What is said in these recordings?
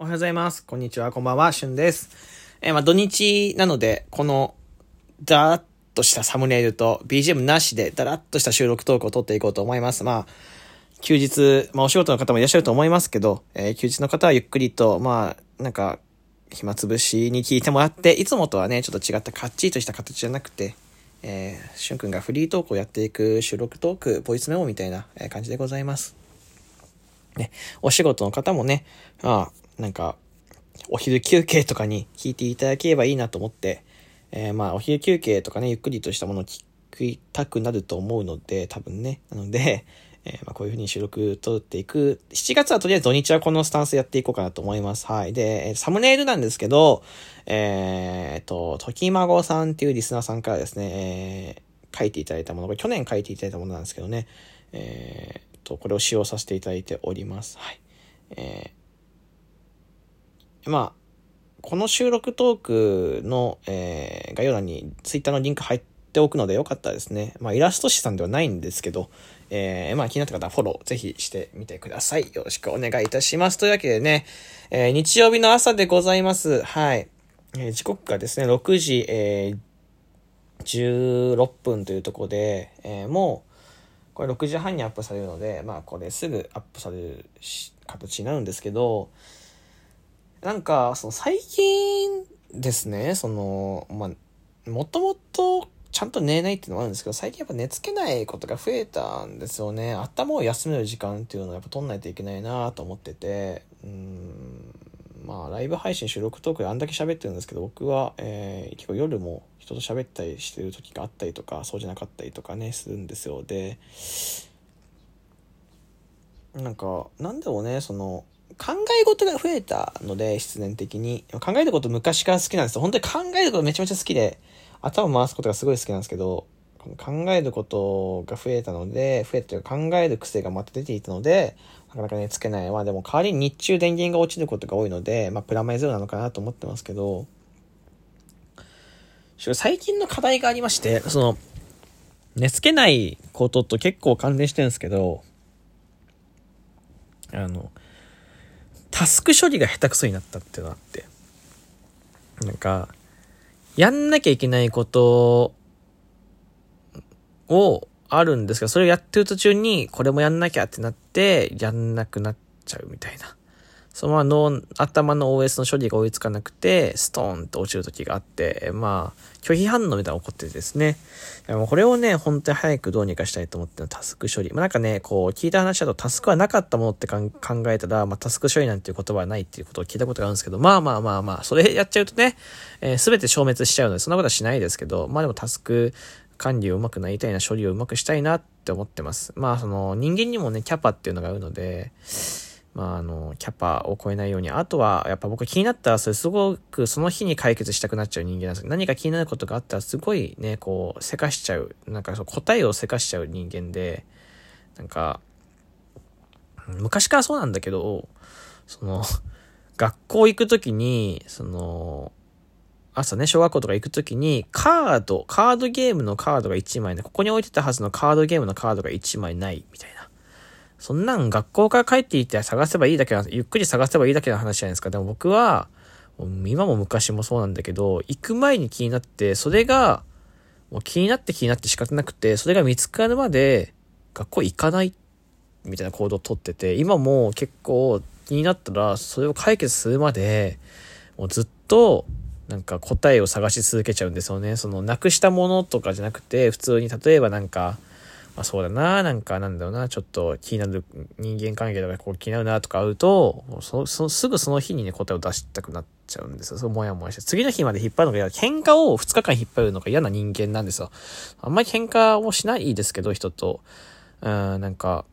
おはようございます。こんにちは、こんばんは、しゅんです。えーまあ、土日なので、この、だらっとしたサムネイルと BGM なしで、だらっとした収録トークを撮っていこうと思います。まあ、休日、まあ、お仕事の方もいらっしゃると思いますけど、えー休日の方はゆっくりと、まあ、なんか、暇つぶしに聞いてもらって、いつもとはね、ちょっと違ったカッチリとした形じゃなくて、えー、しゅんくんがフリートークをやっていく収録トーク、ボイスメモみたいな感じでございます。ね、お仕事の方もね、まあ、なんか、お昼休憩とかに聞いていただければいいなと思って、えーまあ、お昼休憩とかね、ゆっくりとしたものを聞きたくなると思うので、多分ね。なので、えーまあ、こういう風に収録撮っていく。7月はとりあえず土日はこのスタンスやっていこうかなと思います。はい。で、サムネイルなんですけど、えーと、ときまごさんっていうリスナーさんからですね、えー書いていただいたもの、これ去年書いていただいたものなんですけどね、えーっと、これを使用させていただいております。はい。えーまあ、この収録トークの、えー概要欄にツイッターのリンク入っておくのでよかったらですね。まあ、イラスト師さんではないんですけど、えーまあ、気になった方はフォローぜひしてみてください。よろしくお願いいたします。というわけでね、えー日曜日の朝でございます。はい。えー時刻がですね、6時、えー16分というところで、えーもう、これ6時半にアップされるので、まあこれすぐアップされる形になるんですけど、なんか、その最近ですね、その、まあ、もともとちゃんと寝ないっていうのもあるんですけど、最近やっぱ寝つけないことが増えたんですよね。頭を休める時間っていうのをやっぱ取んないといけないなと思ってて、うん、まあ、ライブ配信収録トークであんだけ喋ってるんですけど、僕は、えー結構夜も人と喋ったりしてる時があったりとか、そうじゃなかったりとかね、するんですよ。で、なんか、なんだろうね、その、考え事が増えたので、必然的に。考えること昔から好きなんですよ。本当に考えることめちゃめちゃ好きで、頭回すことがすごい好きなんですけど、考えることが増えたので、増えたというか考える癖がまた出ていたので、なかなかね、つけない。まあでも代わりに日中電源が落ちることが多いので、まあプラマイゼロなのかなと思ってますけど、最近の課題がありまして、その、寝つけないことと結構関連してるんですけど、あの、タスク処理が下手くそになったっていうのがあって、なんか、やんなきゃいけないことをあるんですけど、それをやってる途中に、これもやんなきゃってなって、やんなくなっちゃうみたいな。そのまま脳、頭の OS の処理が追いつかなくて、ストーンと落ちる時があって、まあ、拒否反応みたいなのが起こってですね。これをね、本当に早くどうにかしたいと思ってのタスク処理。まあなんかね、こう、聞いた話だとタスクはなかったものって考えたら、まあタスク処理なんていう言葉はないっていうことを聞いたことがあるんですけど、まあまあまあまあ、それやっちゃうとね、えー、全て消滅しちゃうので、そんなことはしないですけど、まあでもタスク管理をうまくなりたいな、処理をうまくしたいなって思ってます。まあその、人間にもね、キャパっていうのがあるので、まあ、あの、キャパを超えないように。あとは、やっぱ僕気になったら、それすごくその日に解決したくなっちゃう人間なんです何か気になることがあったら、すごいね、こう、せかしちゃう。なんかそう答えをせかしちゃう人間で、なんか、昔からそうなんだけど、その、学校行くときに、その、朝ね、小学校とか行くときに、カード、カードゲームのカードが1枚ね、ここに置いてたはずのカードゲームのカードが1枚ない、みたいな。そんなん学校から帰っていって探せばいいだけな、ゆっくり探せばいいだけの話じゃないですか。でも僕は、今も昔もそうなんだけど、行く前に気になって、それが、もう気になって気になって仕方なくて、それが見つかるまで、学校行かない、みたいな行動をとってて、今も結構気になったら、それを解決するまで、もうずっと、なんか答えを探し続けちゃうんですよね。その、なくしたものとかじゃなくて、普通に例えばなんか、まあそうだな、なんかなんだろうな、ちょっと気になる人間関係とかこう気になるなとか会うと、そそすぐその日にね、答えを出したくなっちゃうんですよ。そう、もやもやして。次の日まで引っ張るのが嫌。喧嘩を2日間引っ張るのが嫌な人間なんですよ。あんまり喧嘩をしないですけど、人と。うん、なんか、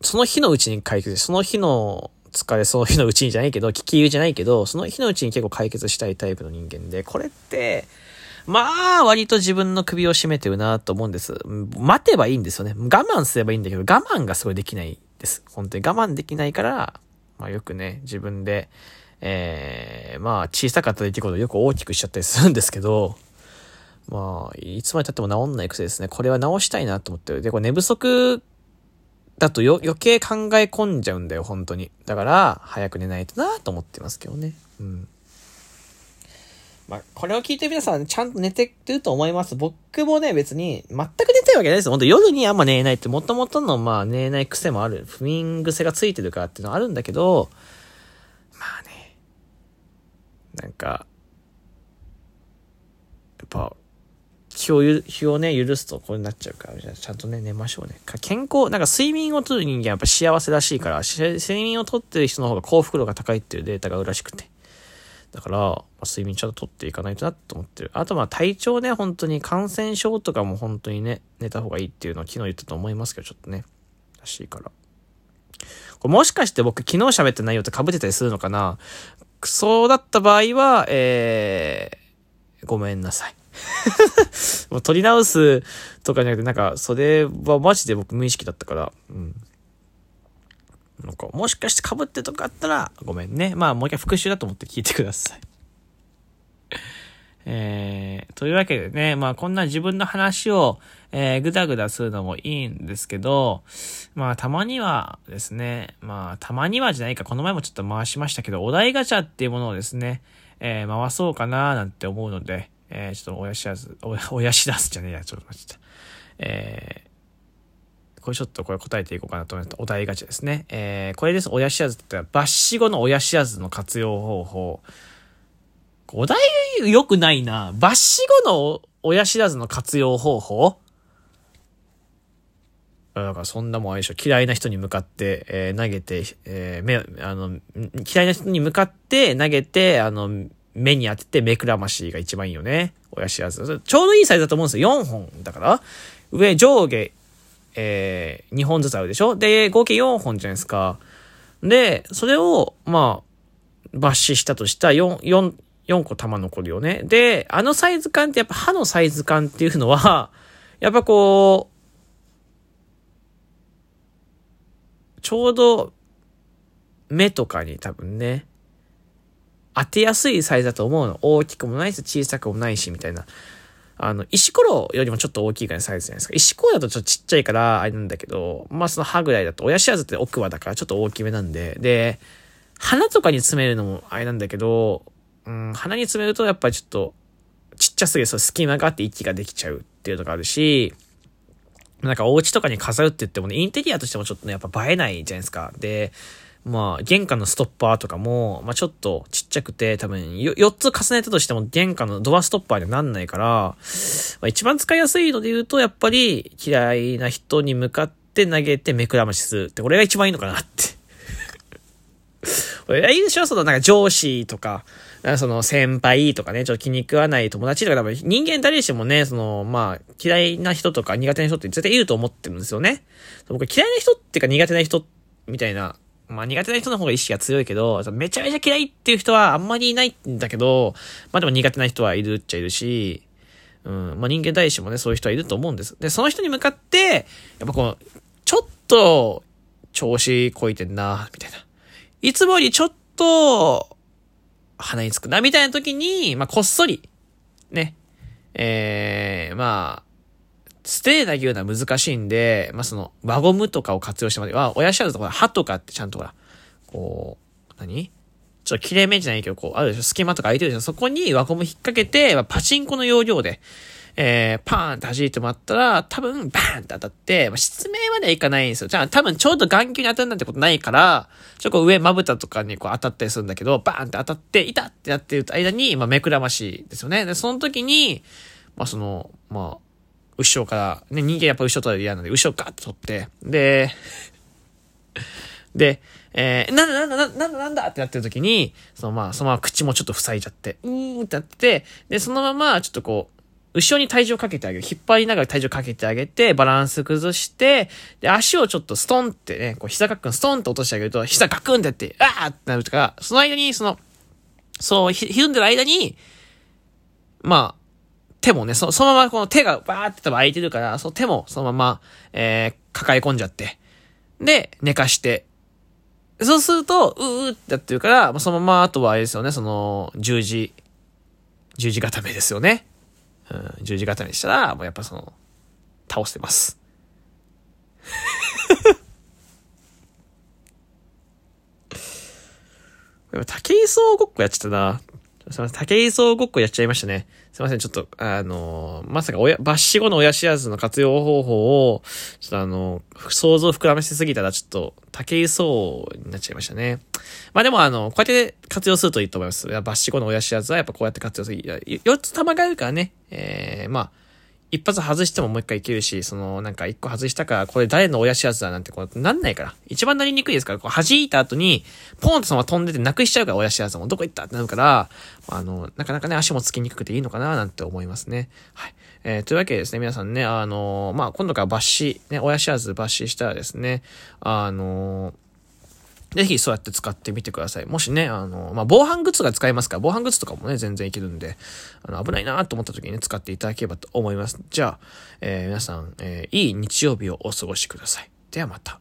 その日のうちに解決その日の疲れ、その日のうちにじゃないけど、聞き入れじゃないけど、その日のうちに結構解決したいタイプの人間で、これって、まあ、割と自分の首を絞めてるなと思うんです。待てばいいんですよね。我慢すればいいんだけど、我慢がすごいできないです。本当に我慢できないから、まあよくね、自分で、えー、まあ小さかった出来事をよく大きくしちゃったりするんですけど、まあ、いつまで経っても治んない癖ですね。これは治したいなと思ってる。で、これ寝不足だと余計考え込んじゃうんだよ、本当に。だから、早く寝ないとなと思ってますけどね。うん。まあ、これを聞いて皆さんちゃんと寝てると思います。僕もね、別に全く寝たいわけないです。本当夜にあんま寝れないって、もともとのまあ寝れない癖もある。不眠癖がついてるからっていうのはあるんだけど、まあね、なんか、やっぱ、気を気をね、許すとこうなっちゃうから、じゃちゃんとね、寝ましょうね。健康、なんか睡眠をとる人間はやっぱ幸せらしいから、睡眠をとってる人の方が幸福度が高いっていうデータがあるらしくて。だから、まあ、睡眠ちゃんととっていかないとなと思ってる。あとまあ体調ね、本当に感染症とかも本当にね、寝た方がいいっていうのを昨日言ったと思いますけど、ちょっとね、らしいから。これもしかして僕昨日喋った内容って被ってたりするのかな？そうだった場合は、えー、ごめんなさい。もう取り直すとかじゃなくて、なんか、それはマジで僕無意識だったから、うん。なんか、もしかして被ってとかあったら、ごめんね。まあ、もう一回復習だと思って聞いてください。えー、というわけでね、まあ、こんな自分の話を、えー、ぐだぐだするのもいいんですけど、まあ、たまにはですね、まあ、たまにはじゃないか、この前もちょっと回しましたけど、お題ガチャっていうものをですね、えー、回そうかななんて思うので、えー、ちょっと親知らず、親知らずじゃねえや、ちょっと待ってた。えー、これちょっとこれ答えていこうかなと思ったお題ガチャですね。えー、これです。親知らずって言ったら、抜歯後の親知らずの活用方法。お題良くないな。抜歯後の親知らずの活用方法？だからそんなもんあれでしょ。嫌いな人に向かって、えー、投げて、えー、目、あの、嫌いな人に向かって投げて、あの、目に当てて目くらましが一番いいよね。親知らず。ちょうどいいサイズだと思うんですよ。4本だから。上、上下、えー、2本ずつあるでしょ？で、合計4本じゃないですか。で、それを、まあ、抜歯したとしたら4、4、4個玉残るよね。で、あのサイズ感ってやっぱ歯のサイズ感っていうのは、やっぱこう、ちょうど目とかに多分ね、当てやすいサイズだと思うの。大きくもないし、小さくもないし、みたいな。あの、石ころよりもちょっと大きいぐらいのサイズじゃないですか。石ころだとちょっとちっちゃいから、あれなんだけど、まあその歯ぐらいだと、親知らずって奥歯だからちょっと大きめなんで、で、鼻とかに詰めるのもあれなんだけど、うん、鼻に詰めるとやっぱりちょっと、ちっちゃすぎる、そう隙間があって息ができちゃうっていうのがあるし、なんかお家とかに飾るって言ってもね、インテリアとしてもちょっとね、やっぱ映えないじゃないですか。で、まあ、玄関のストッパーとかも、まあちょっとちっちゃくて、多分4つ重ねたとしても玄関のドアストッパーにはなんないから、まあ一番使いやすいので言うと、やっぱり嫌いな人に向かって投げて目くらましするって、これが一番いいのかなって。これいいでしょ？そのなんか上司とか、その先輩とかね、ちょっと気に食わない友達とか多分人間誰しもね、そのまあ嫌いな人とか苦手な人って絶対いると思ってるんですよね。僕嫌いな人っていうか苦手な人みたいなまあ苦手な人の方が意識が強いけど、めちゃめちゃ嫌いっていう人はあんまりいないんだけど、まあでも苦手な人はいるっちゃいるし、うん、まあ人間大使もね、そういう人はいると思うんです。で、その人に向かって、やっぱこう、ちょっと、調子こいてんな、みたいな。いつもよりちょっと、鼻につくな、みたいな時に、まあこっそり、ね、えー、まあ、ステー投げるのは難しいんで、まあ、その、輪ゴムとかを活用してまでは、親知らずとか歯とかってちゃんとほら、こう、何？ちょっと切れ目じゃないけど、こう、あるでしょ？隙間とか空いてるでしょ？そこに輪ゴム引っ掛けて、まあ、パチンコの要領で、えー、パーンって弾いてもらったら、多分、バーンって当たって、まあ、失明まではいかないんですよ。じゃあ、多分、ちょうど眼球に当たるなんてことないから、ちょっと上、まぶたとかにこう当たったりするんだけど、バーンって当たって、痛ってやってる間に、まあ、目くらましですよね。で、その時に、まあ、その、まあ、後ろから、ね、人間やっぱ後ろ取られる嫌なんで、後ろガッと取って、で、で、えー、なんだなんだなんだなんだってなってる時に、そのまあ、そのまま口もちょっと塞いじゃって、うーんってなって、で、そのままちょっとこう、後ろに体重をかけてあげる。引っ張りながら体重をかけてあげて、バランス崩して、で、足をちょっとストンってね、こう膝ガクンストンって落としてあげると、膝ガクンってやって、あーってなるとか、その間に、その、そう、ひ、ひるんでる間に、まあ、手もね、そそのままこの手がバーって多分空いてるから、その手もそのまま、えー、抱え込んじゃって。で、寝かして。そうすると、うーってやってるから、まあ、そのまま、あとはあれですよね、その、十字、十字固めですよね。うん、十字固めしたら、もうやっぱその、倒してます。でも、竹井総ごっこやっちゃったな。すいません、竹井壮ごっこやっちゃいましたね。すいません、ちょっと、あのー、まさか親、抜死後の親知らずの活用方法を、ちょっとあのー、想像を膨らませすぎたら、ちょっと、竹井壮になっちゃいましたね。まあでも、あの、こうやって活用するといいと思います。抜死後の親知らずはやっぱこうやって活用する。4つ玉があるからね、えー、まあ、一発外してももう一回いけるし、その、なんか一個外したから、これ誰の親知らずだなんてこう、なんないから。一番なりにくいですから、こう弾いた後に、ポンとそのまま飛んでてなくしちゃうから、親知らずもどこ行ったってなるから、あの、なかなかね、足もつきにくくていいのかななんて思いますね。はい。えー、というわけでですね、皆さんね、あのまあ、今度から抜歯、ね、親知らず抜歯したらですね、あのぜひそうやって使ってみてください。もしね、あの、まあ、防犯グッズが使えますから、防犯グッズとかもね、全然いけるんで、あの、危ないなと思った時にね、使っていただければと思います。じゃあ、えー、皆さん、えー、いい日曜日をお過ごしください。ではまた。